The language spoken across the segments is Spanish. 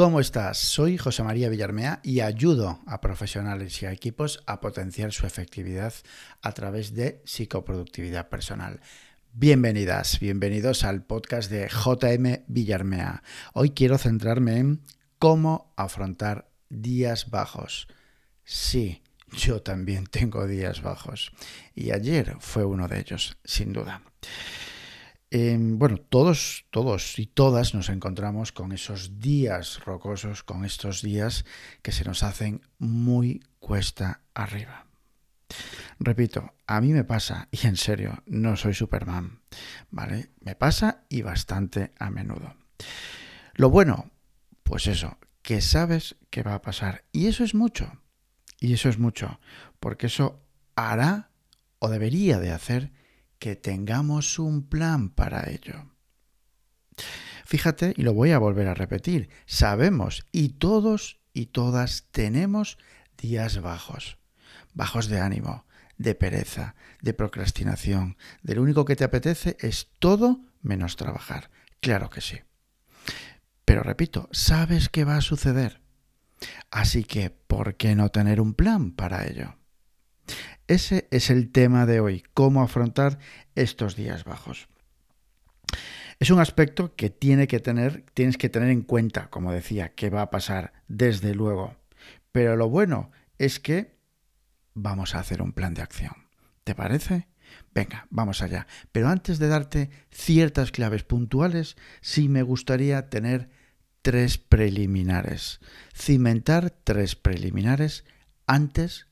¿Cómo estás? Soy José María Villarmea y ayudo a profesionales y a equipos a potenciar su efectividad a través de psicoproductividad personal. Bienvenidas, bienvenidos al podcast de JM Villarmea. Hoy quiero centrarme en cómo afrontar días bajos. Sí, yo también tengo días bajos. Y ayer fue uno de ellos, sin duda. Em, bueno, todos, todos y todas nos encontramos con esos días rocosos, con estos días que se nos hacen muy cuesta arriba. Repito, a mí me pasa, y en serio, no soy Superman, ¿vale? Me pasa y bastante a menudo. Lo bueno, pues eso, que sabes que va a pasar. Y eso es mucho. Y eso es mucho, porque eso hará o debería de hacer que tengamos un plan para ello. Fíjate, y lo voy a volver a repetir, sabemos y todos y todas tenemos días bajos, bajos de ánimo, de pereza, de procrastinación, de lo único que te apetece es todo menos trabajar. Claro que sí. Pero repito, sabes qué va a suceder. Así que, ¿por qué no tener un plan para ello? Ese es el tema de hoy, cómo afrontar estos días bajos. Es un aspecto que, tienes que tener en cuenta, como decía, que va a pasar desde luego. Pero lo bueno es que vamos a hacer un plan de acción. ¿Te parece? Venga, vamos allá. Pero antes de darte ciertas claves puntuales, sí me gustaría tener tres preliminares. Cimentar tres preliminares antes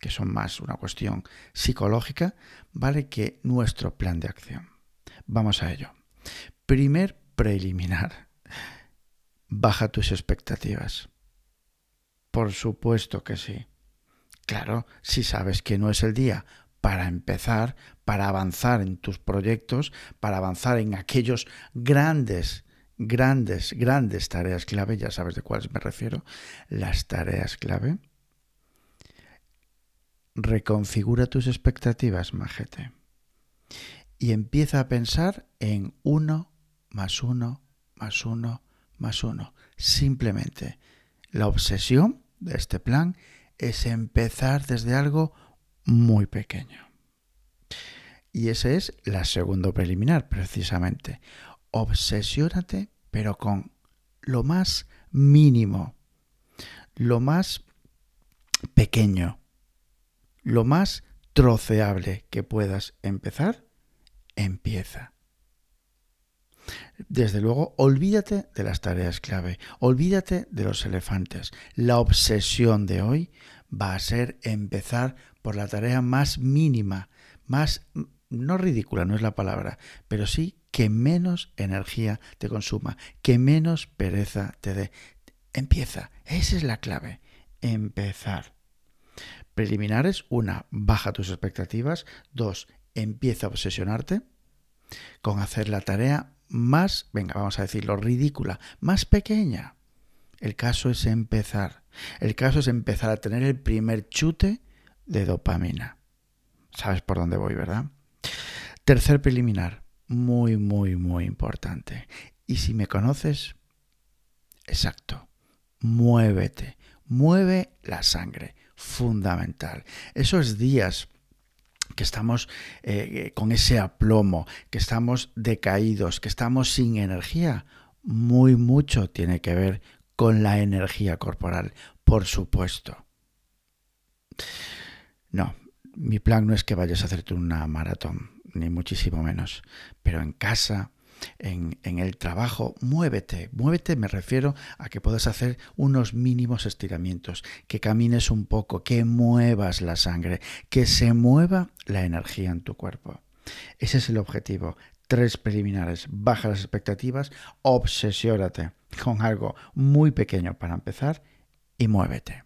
que son más una cuestión psicológica, vale que nuestro plan de acción. Vamos a ello. Primer preliminar. Baja tus expectativas. Por supuesto que sí. Claro, si sabes que no es el día para empezar, para avanzar en tus proyectos, para avanzar en aquellos grandes, grandes, grandes tareas clave, ya sabes de cuáles me refiero, las tareas clave, reconfigura tus expectativas, majete. Y empieza a pensar en uno más uno más uno más uno. Simplemente la obsesión de este plan es empezar desde algo muy pequeño. Y ese es la segundo preliminar, precisamente. Obsesiónate, pero con lo más mínimo, lo más pequeño, lo más troceable que puedas empezar, empieza. Desde luego, olvídate de las tareas clave, olvídate de los elefantes. La obsesión de hoy va a ser empezar por la tarea más mínima, más, no ridícula, no es la palabra, pero sí que menos energía te consuma, que menos pereza te dé. Empieza, esa es la clave, empezar preliminares. Una, baja tus expectativas. Dos, empieza a obsesionarte con hacer la tarea más, venga, vamos a decirlo, ridícula, más pequeña. El caso es empezar. El caso es empezar a tener el primer chute de dopamina. ¿Sabes por dónde voy, verdad? Tercer preliminar, muy, muy, muy importante. Y si me conoces, exacto, muévete, mueve la sangre, fundamental. Esos días que estamos eh, con ese aplomo, que estamos decaídos, que estamos sin energía, muy mucho tiene que ver con la energía corporal, por supuesto. No, mi plan no es que vayas a hacerte una maratón, ni muchísimo menos, pero en casa, en, el trabajo, muévete. Muévete me refiero a que puedas hacer unos mínimos estiramientos, que camines un poco, que muevas la sangre, que se mueva la energía en tu cuerpo. Ese es el objetivo. Tres preliminares. Baja las expectativas, obsesiórate con algo muy pequeño para empezar y muévete.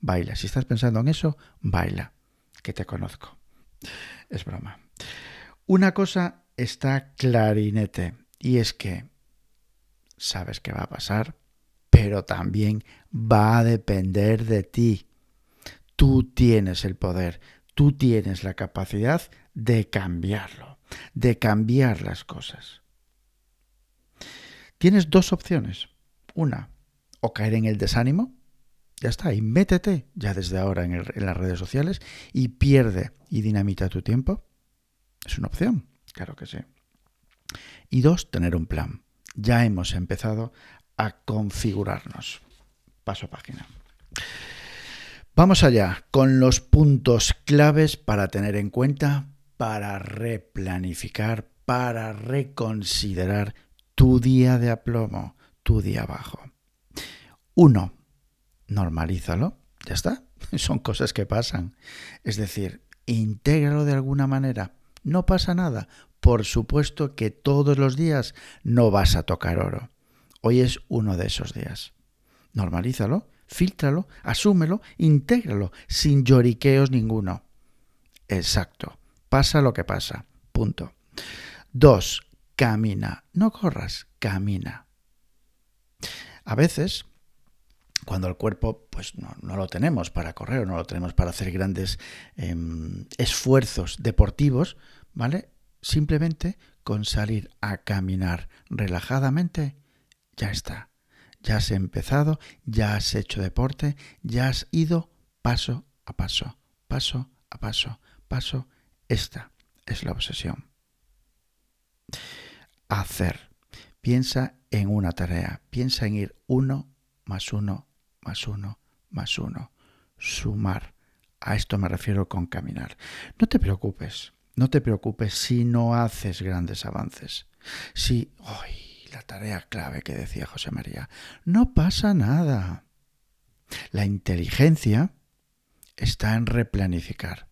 Baila. Si estás pensando en eso, baila, que te conozco. Es broma. Una cosa está clarinete. Y es que sabes que va a pasar, pero también va a depender de ti. Tú tienes el poder, tú tienes la capacidad de cambiarlo, de cambiar las cosas. Tienes dos opciones. Una, o caer en el desánimo, ya está, y métete ya desde ahora en, en las redes sociales y pierde y dinamita tu tiempo. Es una opción, claro que sí. Y dos, tener un plan. Ya hemos empezado a configurarnos. Paso página. Vamos allá con los puntos claves para tener en cuenta, para replanificar, para reconsiderar tu día de aplomo, tu día bajo. Uno, normalízalo, ya está. Son cosas que pasan. Es decir, intégralo de alguna manera. No pasa nada. Por supuesto que todos los días no vas a tocar oro. Hoy es uno de esos días. Normalízalo Fíltralo, asúmelo, intégralo, sin lloriqueos ninguno. Exacto. Pasa lo que pasa. Punto. Dos, camina. No corras, camina. A veces, cuando el cuerpo pues no, lo tenemos para correr o no lo tenemos para hacer grandes em, esfuerzos deportivos, ¿vale? Simplemente con salir a caminar relajadamente, ya está ya has empezado, ya has hecho deporte, ya has ido paso a paso, paso a paso, paso. Esta es la obsesión. Hacer. Piensa en una tarea, piensa en ir uno más uno más uno más uno. Sumar. A esto me refiero con caminar. No te preocupes, no te preocupes si no haces grandes avances. Si, hoy la tarea clave que decía José María. No pasa nada. La inteligencia está en replanificar.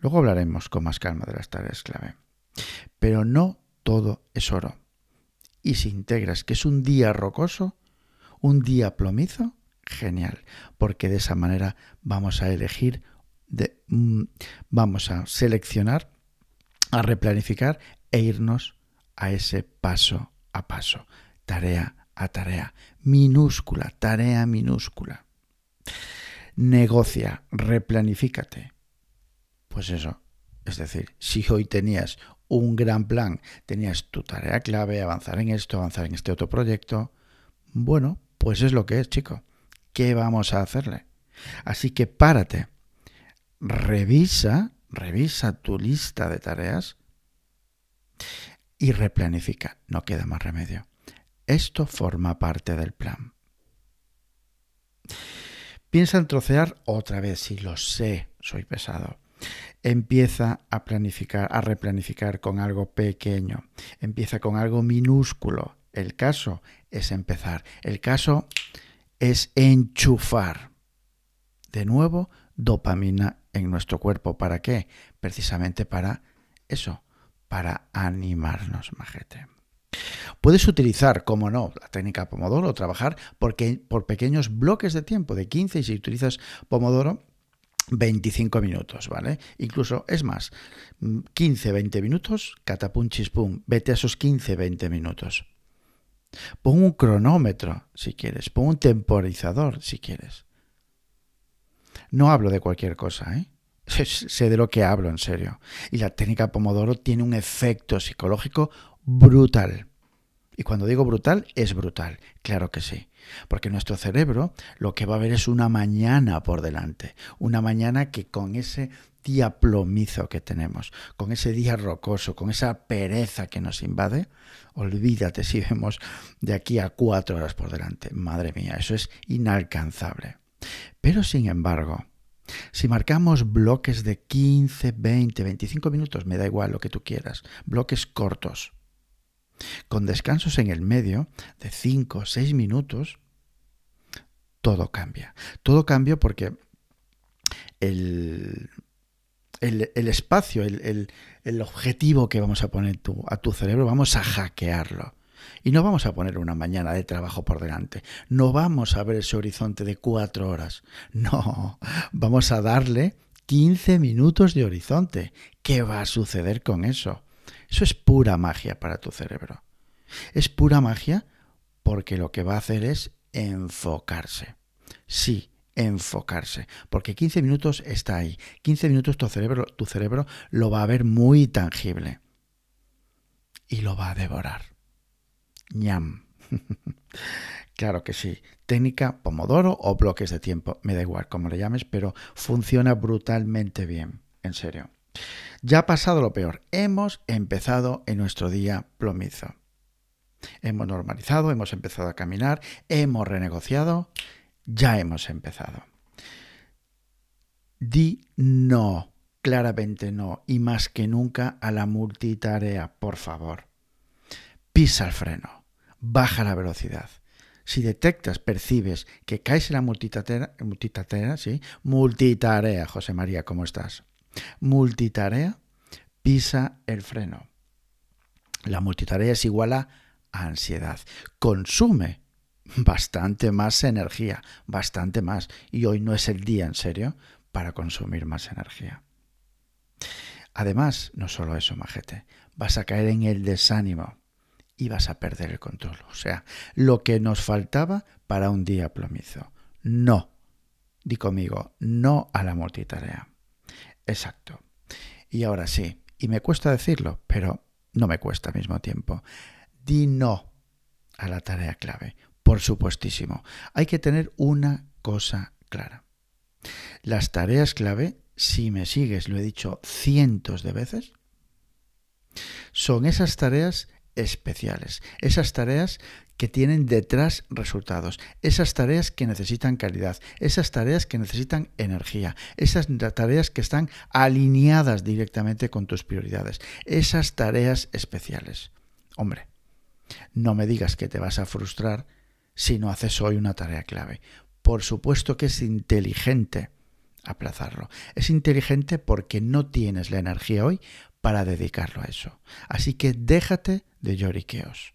Luego hablaremos con más calma de las tareas clave. Pero no todo es oro. Y si integras que es un día rocoso, un día plomizo, genial, porque de esa manera vamos a elegir, mm, vamos a seleccionar, a replanificar e irnos a ese paso a paso, tarea a tarea, minúscula, tarea minúscula. Negocia, replanifícate. Pues eso, es decir, si hoy tenías un gran plan, tenías tu tarea clave, avanzar en esto, avanzar en este otro proyecto, bueno, pues es lo que es, chico. ¿Qué vamos a hacerle? Así que párate, revisa, revisa tu lista de tareas y replanifica. No queda más remedio. Esto forma parte del plan. Piensa en trocear otra vez, si lo sé, soy pesado. Empieza a planificar, a replanificar con algo pequeño. Empieza con algo minúsculo. El caso es empezar. El caso es enchufar. De nuevo, dopamina en nuestro cuerpo. ¿Para qué? Precisamente para eso, para animarnos, majete. Puedes utilizar, como no, la técnica Pomodoro trabajar porque, por pequeños bloques de tiempo de 15 y si utilizas Pomodoro, 25 minutos, ¿vale? Incluso, es más, 15, 20 minutos, catapum chispum, vete a esos 15, 20 minutos. Pon un cronómetro si quieres, pon un temporizador si quieres. No hablo de cualquier cosa, ¿eh? sé de lo que hablo en serio. Y la técnica Pomodoro tiene un efecto psicológico brutal. Y cuando digo brutal, es brutal, claro que sí. Porque nuestro cerebro lo que va a ver es una mañana por delante. Una mañana que con ese día plomizo que tenemos, con ese día rocoso, con esa pereza que nos invade, olvídate si vemos de aquí a cuatro horas por delante. Madre mía, eso es inalcanzable. Pero sin embargo, si marcamos bloques de 15, 20, 25 minutos, me da igual lo que tú quieras, bloques cortos, con descansos en el medio de 5, 6 minutos, todo cambia. Todo cambia porque el, el, espacio, el, el, objetivo que vamos a poner a tu cerebro, vamos a hackearlo. Y no vamos a poner una mañana de trabajo por delante. No vamos a ver ese horizonte de cuatro horas. No, vamos a darle 15 minutos de horizonte. ¿Qué va a suceder con eso? Eso es pura magia para tu cerebro. Es pura magia porque lo que va a hacer es enfocarse. Sí, enfocarse, porque 15 minutos está ahí. 15 minutos tu cerebro, tu cerebro lo va a ver muy tangible y lo va a devorar ñam. Claro que sí. Técnica Pomodoro o bloques de tiempo, me da igual como le llames, pero funciona brutalmente bien, en serio. Ya ha pasado lo peor. Hemos empezado en nuestro día plomizo. Hemos normalizado, hemos empezado a caminar, hemos renegociado, ya hemos empezado. Di no, claramente no, y más que nunca a la multitarea, por favor. Pisa el freno, baja la velocidad. Si detectas, percibes que caes en la multitarea, multitarea, ¿sí? multitarea, José María, ¿cómo estás? Multitarea, pisa el freno. La multitarea es igual a ansiedad. Consume bastante más energía, bastante más. Y hoy no es el día, en serio, para consumir más energía. Además, no solo eso, majete, vas a caer en el desánimo y vas a perder el control. O sea, lo que nos faltaba para un día plomizo. No, di conmigo, no a la multitarea. Exacto. Y ahora sí, y me cuesta decirlo, pero no me cuesta al mismo tiempo. Di no a la tarea clave. Por supuestísimo. Hay que tener una cosa clara. Las tareas clave, si me sigues, lo he dicho cientos de veces, son esas tareas especiales, esas tareas que tienen detrás resultados, esas tareas que necesitan calidad, esas tareas que necesitan energía, esas tareas que están alineadas directamente con tus prioridades, esas tareas especiales. Hombre, no me digas que te vas a frustrar si no haces hoy una tarea clave. Por supuesto que es inteligente aplazarlo. Es inteligente porque no tienes la energía hoy para dedicarlo a eso. Así que déjate de lloriqueos.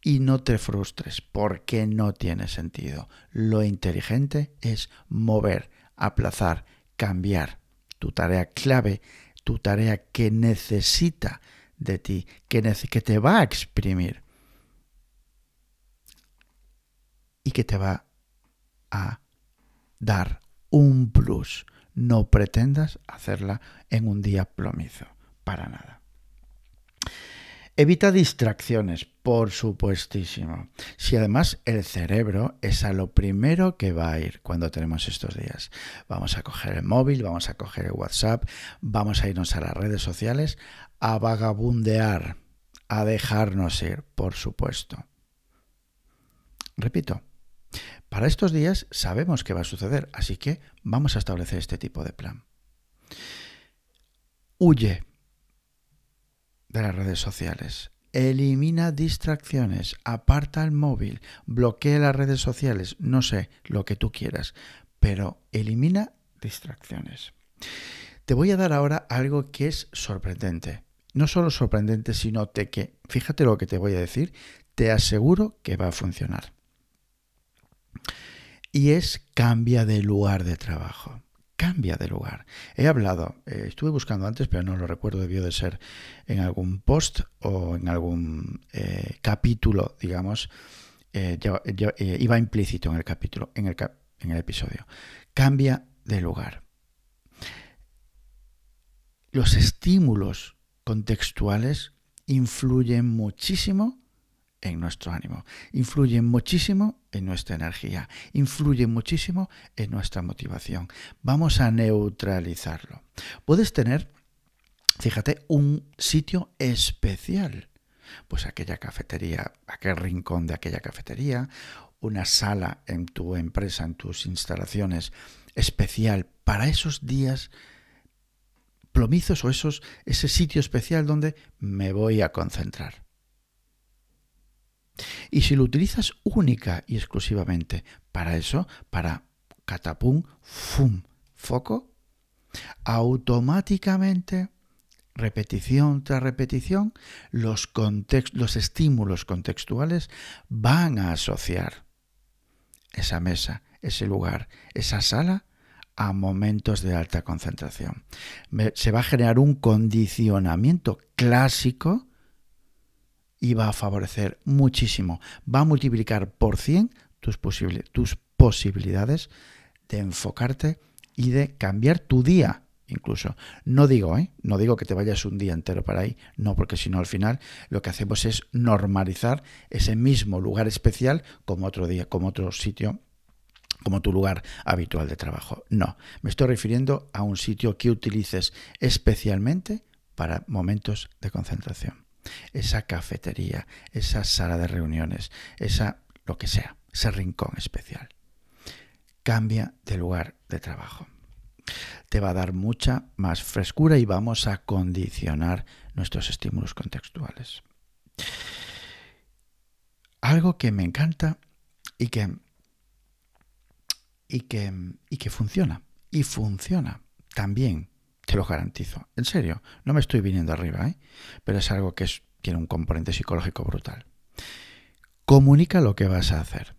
Y no te frustres porque no tiene sentido. Lo inteligente es mover, aplazar, cambiar tu tarea clave, tu tarea que necesita de ti, que, te va a exprimir y que te va a dar un plus. No pretendas hacerla en un día plomizo, para nada. Evita distracciones, por supuestísimo. Si además el cerebro es a lo primero que va a ir cuando tenemos estos días. Vamos a coger el móvil, vamos a coger el WhatsApp, vamos a irnos a las redes sociales a vagabundear, a dejarnos ir, por supuesto. Repito, para estos días sabemos que va a suceder, así que vamos a establecer este tipo de plan. Huye de las redes sociales. Elimina distracciones, aparta el móvil, bloquea las redes sociales, no sé, lo que tú quieras, pero elimina distracciones. Te voy a dar ahora algo que es sorprendente. No solo sorprendente, sino que, fíjate lo que te voy a decir, te aseguro que va a funcionar y es cambia de lugar de trabajo. Cambia de lugar. He hablado, eh, estuve buscando antes, pero no lo recuerdo, debió de ser en algún post o en algún eh, capítulo, digamos, eh, iba implícito en el capítulo, en el, en el episodio. Cambia de lugar. Los estímulos contextuales influyen muchísimo en nuestro ánimo, influye muchísimo en nuestra energía, influye muchísimo en nuestra motivación. Vamos a neutralizarlo. Puedes tener, fíjate, un sitio especial, pues aquella cafetería, aquel rincón de aquella cafetería, una sala en tu empresa, en tus instalaciones especial para esos días plomizos o esos, ese sitio especial donde me voy a concentrar. Y si lo utilizas única y exclusivamente para eso, para catapum, fum, foco, automáticamente, repetición tras repetición, los, los estímulos contextuales van a asociar esa mesa, ese lugar, esa sala a momentos de alta concentración. Se va a generar un condicionamiento clásico y va a favorecer muchísimo, va a multiplicar por 100 tus, tus posibilidades de enfocarte y de cambiar tu día incluso. No digo, ¿eh? No digo que te vayas un día entero para ahí, no, porque si no al final lo que hacemos es normalizar ese mismo lugar especial como otro día, como otro sitio como tu lugar habitual de trabajo. No, me estoy refiriendo a un sitio que utilices especialmente para momentos de concentración. Esa cafetería, esa sala de reuniones, esa lo que sea, ese rincón especial. Cambia de lugar de trabajo te va a dar mucha más frescura y vamos a condicionar nuestros estímulos contextuales. Algo que me encanta y que, y que, y que funciona. Y funciona también, te lo garantizo. En serio, no me estoy viniendo arriba, ¿eh? pero es algo que tiene un componente psicológico brutal. Comunica lo que vas a hacer.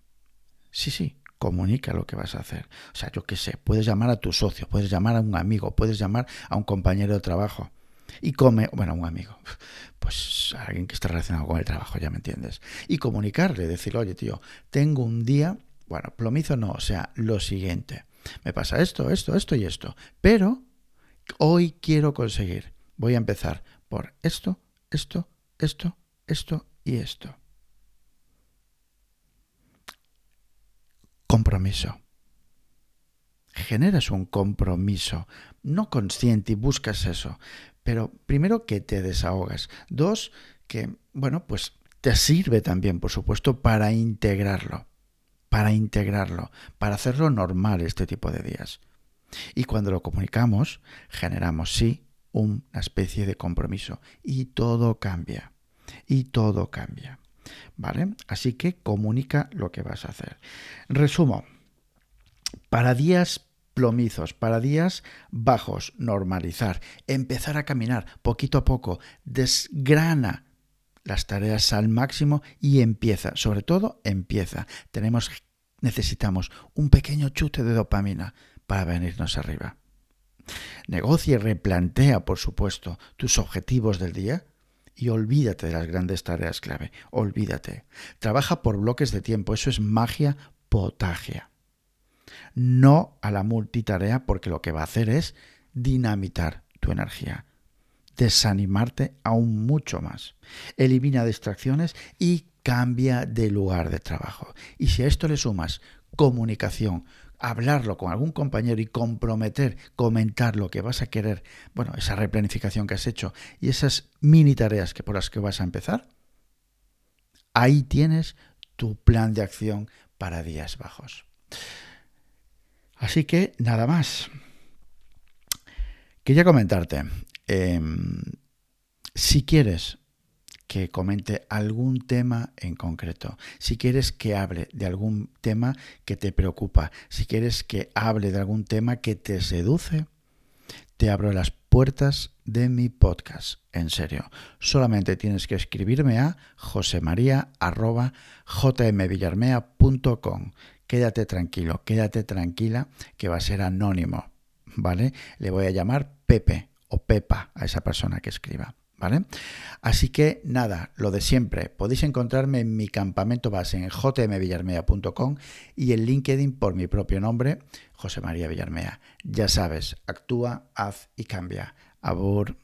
Sí, sí, comunica lo que vas a hacer. O sea, yo qué sé, puedes llamar a tu socio, puedes llamar a un amigo, puedes llamar a un compañero de trabajo y come, bueno, un amigo, pues alguien que está relacionado con el trabajo, ya me entiendes. Y comunicarle, decirle, oye, tío, tengo un día, bueno, plomizo no, o sea, lo siguiente, me pasa esto, esto, esto y esto, pero hoy quiero conseguir, voy a empezar por esto, esto, esto, esto y esto. compromiso. Generas un compromiso, no consciente y buscas eso, pero primero que te desahogas. Dos, que, bueno, pues te sirve también, por supuesto, para integrarlo, para integrarlo, para hacerlo normal este tipo de días. Y cuando lo comunicamos, generamos, sí, una especie de compromiso. Y todo cambia. Y todo cambia. ¿Vale? Así que comunica lo que vas a hacer. Resumo. Para días plomizos, para días bajos, normalizar, empezar a caminar poquito a poco, desgrana las tareas al máximo y empieza, sobre todo empieza. Tenemos necesitamos un pequeño chute de dopamina para venirnos arriba. Negocia y replantea, por supuesto, tus objetivos del día y olvídate de las grandes tareas clave. Olvídate. Trabaja por bloques de tiempo. Eso es magia potagia. No a la multitarea porque lo que va a hacer es dinamitar tu energía. Desanimarte aún mucho más. Elimina distracciones y cambia de lugar de trabajo. Y si a esto le sumas comunicación, hablarlo con algún compañero y comprometer, comentar lo que vas a querer, bueno, esa replanificación que has hecho y esas mini tareas que por las que vas a empezar, ahí tienes tu plan de acción para días bajos. Así que nada más. Quería comentarte, em, si quieres que comente algún tema en concreto, si quieres que hable de algún tema que te preocupa, si quieres que hable de algún tema que te seduce, te abro las puertas de mi podcast. En serio, solamente tienes que escribirme a josemaria.jmvillarmea.com. Quédate tranquilo, quédate tranquila que va a ser anónimo, ¿vale? Le voy a llamar Pepe o Pepa a esa persona que escriba. ¿Vale? Así que nada, lo de siempre, podéis encontrarme en mi campamento base en jmvillarmea.com y en LinkedIn por mi propio nombre, José María Villarmea. Ya sabes, actúa, haz y cambia. Abur.